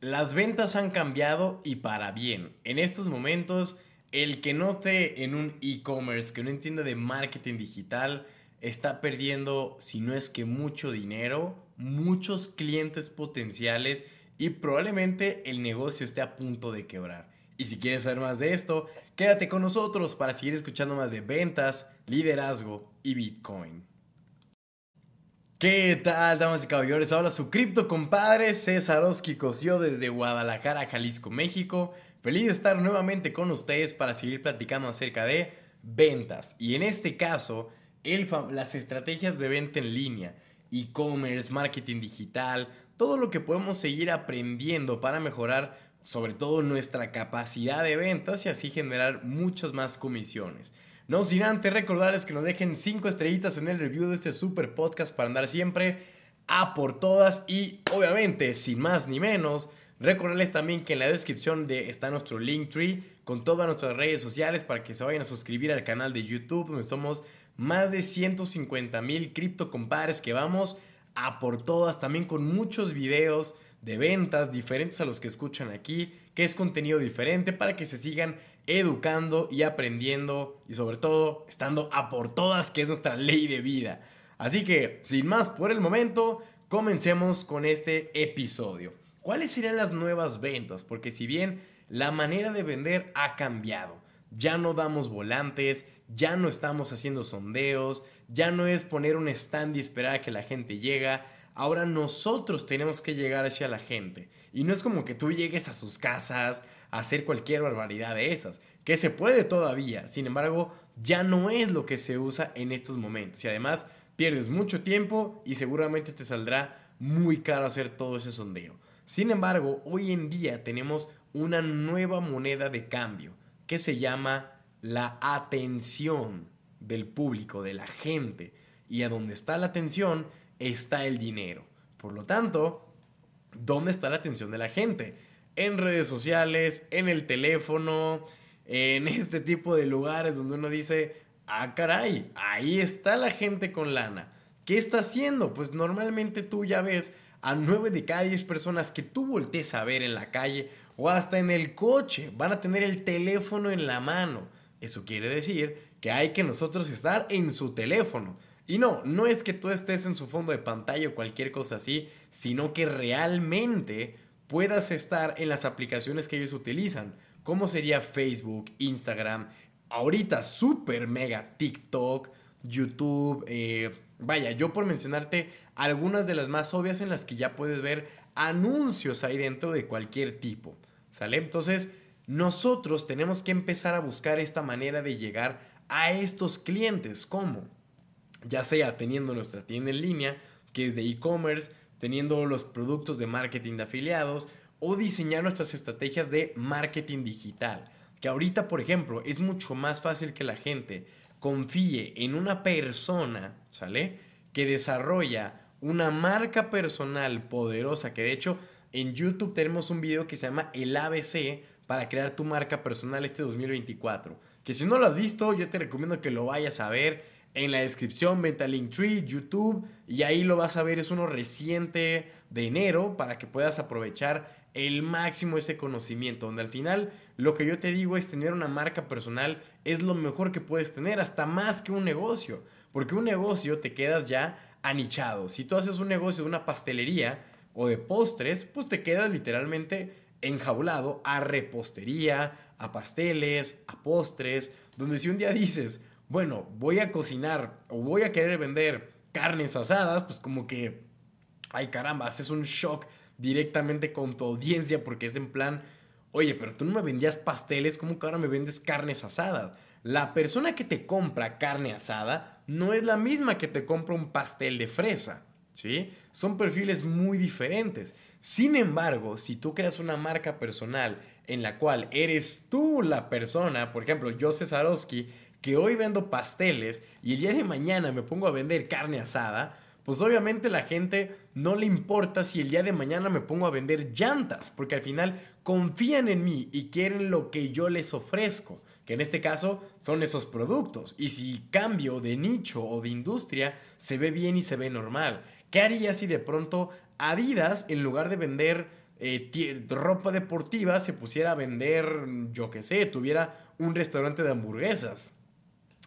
Las ventas han cambiado y para bien. En estos momentos, el que note en un e-commerce, que no entiende de marketing digital, está perdiendo, si no es que mucho dinero, muchos clientes potenciales y probablemente el negocio esté a punto de quebrar. Y si quieres saber más de esto, quédate con nosotros para seguir escuchando más de ventas, liderazgo y Bitcoin. ¿Qué tal, damas y caballeros? Habla su cripto compadre César Oski Cosio desde Guadalajara, Jalisco, México. Feliz de estar nuevamente con ustedes para seguir platicando acerca de ventas. Y en este caso, las estrategias de venta en línea, e-commerce, marketing digital, todo lo que podemos seguir aprendiendo para mejorar sobre todo nuestra capacidad de ventas y así generar muchas más comisiones. No sin antes recordarles que nos dejen 5 estrellitas en el review de este super podcast para andar siempre a por todas y obviamente sin más ni menos recordarles también que en la descripción de, está nuestro link tree con todas nuestras redes sociales para que se vayan a suscribir al canal de YouTube donde somos más de 150 mil cripto compadres que vamos a por todas también con muchos videos de ventas diferentes a los que escuchan aquí, que es contenido diferente para que se sigan educando y aprendiendo y sobre todo estando a por todas, que es nuestra ley de vida. Así que, sin más por el momento, comencemos con este episodio. ¿Cuáles serían las nuevas ventas? Porque si bien la manera de vender ha cambiado, ya no damos volantes, ya no estamos haciendo sondeos, ya no es poner un stand y esperar a que la gente llegue. Ahora nosotros tenemos que llegar hacia la gente. Y no es como que tú llegues a sus casas, hacer cualquier barbaridad de esas, que se puede todavía, sin embargo, ya no es lo que se usa en estos momentos y además pierdes mucho tiempo y seguramente te saldrá muy caro hacer todo ese sondeo. Sin embargo, hoy en día tenemos una nueva moneda de cambio que se llama la atención del público, de la gente. Y a donde está la atención está el dinero. Por lo tanto, ¿dónde está la atención de la gente? en redes sociales, en el teléfono, en este tipo de lugares donde uno dice, ah, caray, ahí está la gente con lana. ¿Qué está haciendo? Pues normalmente tú ya ves a 9 de cada 10 personas que tú voltees a ver en la calle o hasta en el coche, van a tener el teléfono en la mano. Eso quiere decir que hay que nosotros estar en su teléfono. Y no, no es que tú estés en su fondo de pantalla o cualquier cosa así, sino que realmente puedas estar en las aplicaciones que ellos utilizan, como sería Facebook, Instagram, ahorita super mega TikTok, YouTube, eh, vaya, yo por mencionarte algunas de las más obvias en las que ya puedes ver anuncios ahí dentro de cualquier tipo, ¿sale? Entonces, nosotros tenemos que empezar a buscar esta manera de llegar a estos clientes, ¿cómo? Ya sea teniendo nuestra tienda en línea, que es de e-commerce, teniendo los productos de marketing de afiliados o diseñar nuestras estrategias de marketing digital. Que ahorita, por ejemplo, es mucho más fácil que la gente confíe en una persona, ¿sale? Que desarrolla una marca personal poderosa, que de hecho en YouTube tenemos un video que se llama El ABC para crear tu marca personal este 2024. Que si no lo has visto, yo te recomiendo que lo vayas a ver en la descripción, Metalink Tree, YouTube, y ahí lo vas a ver, es uno reciente de enero para que puedas aprovechar el máximo ese conocimiento, donde al final lo que yo te digo es tener una marca personal es lo mejor que puedes tener, hasta más que un negocio, porque un negocio te quedas ya anichado. Si tú haces un negocio de una pastelería o de postres, pues te quedas literalmente enjaulado a repostería, a pasteles, a postres, donde si un día dices, bueno, voy a cocinar o voy a querer vender carnes asadas, pues como que, ay caramba, haces un shock directamente con tu audiencia porque es en plan, oye, pero tú no me vendías pasteles, ¿cómo que ahora me vendes carnes asadas? La persona que te compra carne asada no es la misma que te compra un pastel de fresa, ¿sí? Son perfiles muy diferentes. Sin embargo, si tú creas una marca personal en la cual eres tú la persona, por ejemplo, yo Cesarowski, que hoy vendo pasteles y el día de mañana me pongo a vender carne asada, pues obviamente la gente no le importa si el día de mañana me pongo a vender llantas, porque al final confían en mí y quieren lo que yo les ofrezco, que en este caso son esos productos. Y si cambio de nicho o de industria, se ve bien y se ve normal. ¿Qué haría si de pronto Adidas, en lugar de vender eh, ropa deportiva se pusiera a vender, yo qué sé, tuviera un restaurante de hamburguesas.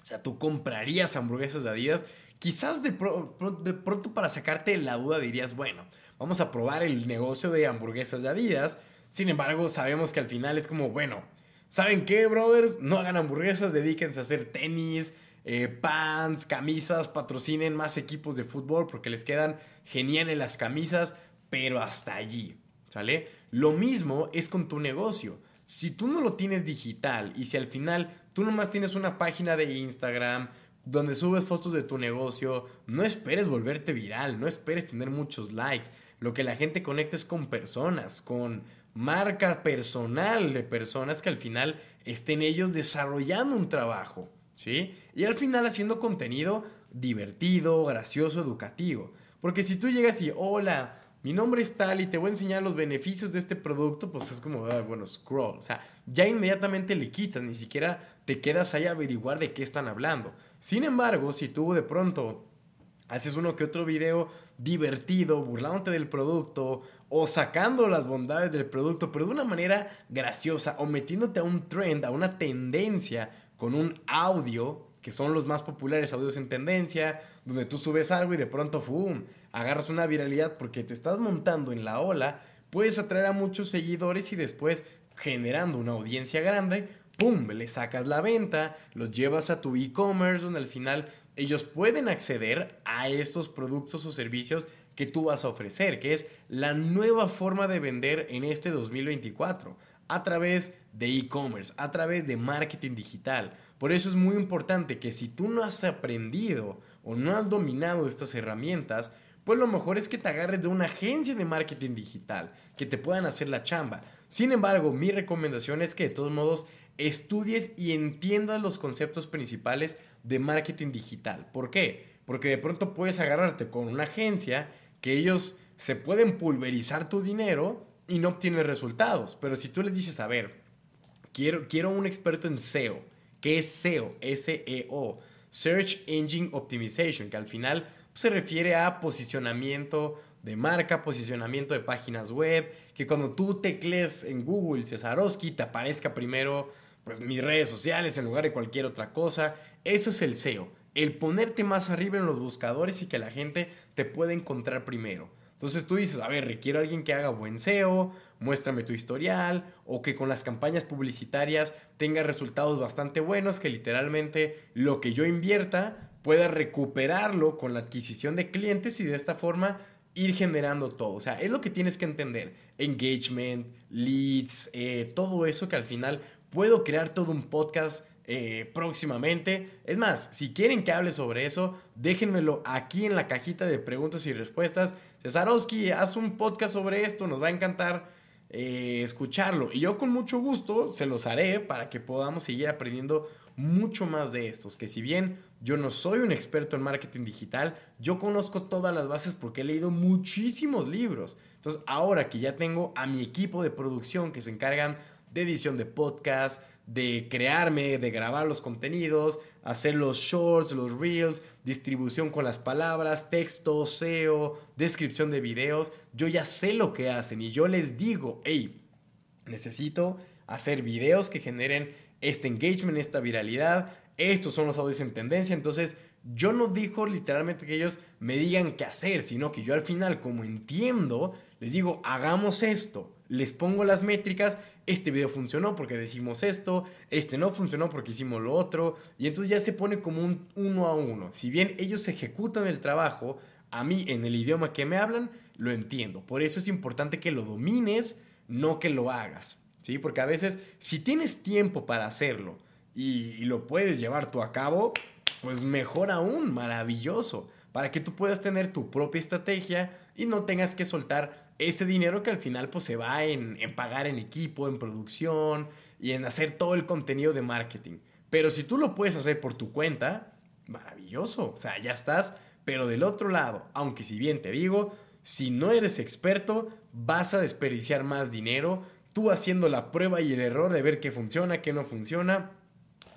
O sea, tú comprarías hamburguesas de Adidas. Quizás de, de pronto para sacarte la duda dirías, bueno, vamos a probar el negocio de hamburguesas de Adidas. Sin embargo, sabemos que al final es como, bueno, ¿saben qué, brothers? No hagan hamburguesas, dedíquense a hacer tenis, eh, pants, camisas, patrocinen más equipos de fútbol porque les quedan geniales las camisas, pero hasta allí, ¿sale? Lo mismo es con tu negocio. Si tú no lo tienes digital y si al final tú nomás tienes una página de Instagram donde subes fotos de tu negocio, no esperes volverte viral, no esperes tener muchos likes. Lo que la gente conecta es con personas, con marca personal de personas que al final estén ellos desarrollando un trabajo, Y al final haciendo contenido divertido, gracioso, educativo. Porque si tú llegas y, hola, mi nombre es tal y te voy a enseñar los beneficios de este producto, pues es como, ah, bueno, scroll. O sea, ya inmediatamente le quitas, ni siquiera te quedas ahí a averiguar de qué están hablando. Sin embargo, si tú de pronto haces uno que otro video divertido, burlándote del producto o sacando las bondades del producto, pero de una manera graciosa o metiéndote a un trend, a una tendencia con un audio, que son los más populares audios en tendencia, donde tú subes algo y de pronto, ¡fum!, agarras una viralidad porque te estás montando en la ola, puedes atraer a muchos seguidores y después generando una audiencia grande, ¡pum!, le sacas la venta, los llevas a tu e-commerce, donde al final ellos pueden acceder a estos productos o servicios que tú vas a ofrecer, que es la nueva forma de vender en este 2024, a través de e-commerce, a través de marketing digital. Por eso es muy importante que si tú no has aprendido o no has dominado estas herramientas, pues lo mejor es que te agarres de una agencia de marketing digital, que te puedan hacer la chamba. Sin embargo, mi recomendación es que de todos modos estudies y entiendas los conceptos principales de marketing digital. ¿Por qué? Porque de pronto puedes agarrarte con una agencia que ellos se pueden pulverizar tu dinero y no obtienes resultados. Pero si tú les dices, a ver, quiero, quiero un experto en SEO. ¿Qué es SEO? S-E-O. Search Engine Optimization, que al final se refiere a posicionamiento de marca, posicionamiento de páginas web, que cuando tú teclees en Google Cesarowski te aparezca primero pues mis redes sociales en lugar de cualquier otra cosa. Eso es el SEO, el ponerte más arriba en los buscadores y que la gente te pueda encontrar primero. Entonces tú dices, a ver, requiero a alguien que haga buen SEO, muéstrame tu historial, o que con las campañas publicitarias tenga resultados bastante buenos, que literalmente lo que yo invierta pueda recuperarlo con la adquisición de clientes y de esta forma ir generando todo. O sea, es lo que tienes que entender. Engagement, leads, eh, todo eso que al final Puedo crear todo un podcast eh, próximamente. Es más, si quieren que hable sobre eso, déjenmelo aquí en la cajita de preguntas y respuestas. Cesarowski, haz un podcast sobre esto, nos va a encantar eh, escucharlo. Y yo con mucho gusto se los haré para que podamos seguir aprendiendo mucho más de estos. Que si bien yo no soy un experto en marketing digital, yo conozco todas las bases porque he leído muchísimos libros. Entonces, ahora que ya tengo a mi equipo de producción que se encargan de edición de podcast, de crearme, de grabar los contenidos, hacer los shorts, los reels, distribución con las palabras, texto, SEO, descripción de videos. Yo ya sé lo que hacen y yo les digo, hey, necesito hacer videos que generen este engagement, esta viralidad. Estos son los audios en tendencia. Entonces, yo no digo literalmente que ellos me digan qué hacer, sino que yo al final, como entiendo, les digo, hagamos esto les pongo las métricas, este video funcionó porque decimos esto, este no funcionó porque hicimos lo otro, y entonces ya se pone como un uno a uno. Si bien ellos ejecutan el trabajo, a mí en el idioma que me hablan, lo entiendo. Por eso es importante que lo domines, no que lo hagas, ¿sí? Porque a veces, si tienes tiempo para hacerlo y, y lo puedes llevar tú a cabo, pues mejor aún, maravilloso, para que tú puedas tener tu propia estrategia y no tengas que soltar ese dinero que al final pues se va en, pagar en equipo, en producción y en hacer todo el contenido de marketing. Pero si tú lo puedes hacer por tu cuenta, maravilloso. O sea, ya estás, pero del otro lado, aunque si bien te digo, si no eres experto, vas a desperdiciar más dinero, tú haciendo la prueba y el error de ver qué funciona, qué no funciona,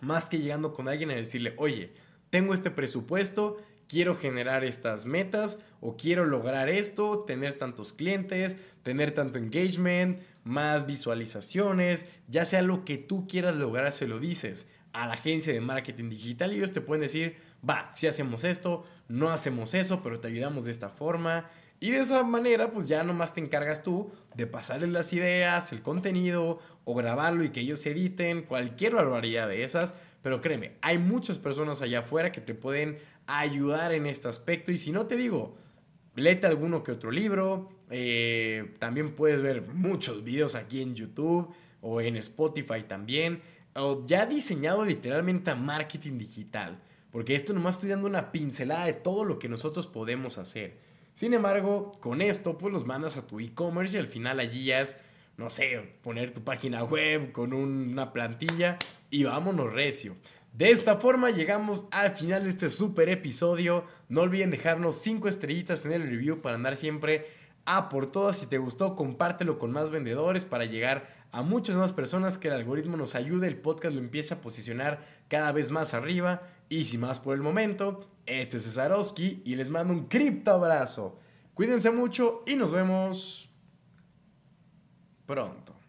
más que llegando con alguien a decirle, oye, tengo este presupuesto, quiero generar estas metas o quiero lograr esto, tener tantos clientes, tener tanto engagement, más visualizaciones, ya sea lo que tú quieras lograr, se lo dices a la agencia de marketing digital y ellos te pueden decir, va, si hacemos esto, no hacemos eso, pero te ayudamos de esta forma. Y de esa manera, pues ya nomás te encargas tú de pasarles las ideas, el contenido, o grabarlo y que ellos editen, cualquier barbaridad de esas. Pero créeme, hay muchas personas allá afuera que te pueden ayudar en este aspecto. Y si no te digo, léete alguno que otro libro. Eh, también puedes ver muchos videos aquí en YouTube o en Spotify también. O ya diseñado literalmente a marketing digital. Porque esto nomás estoy dando una pincelada de todo lo que nosotros podemos hacer. Sin embargo, con esto pues los mandas a tu e-commerce y al final allí ya es, no sé, poner tu página web con una plantilla y vámonos recio. De esta forma llegamos al final de este super episodio. No olviden dejarnos 5 estrellitas en el review para andar siempre a por todas. Si te gustó, compártelo con más vendedores para llegar a muchas más personas, que el algoritmo nos ayude, el podcast lo empiece a posicionar cada vez más arriba. Y sin más por el momento, este es Cesarowski y les mando un cripto abrazo. Cuídense mucho y nos vemos pronto.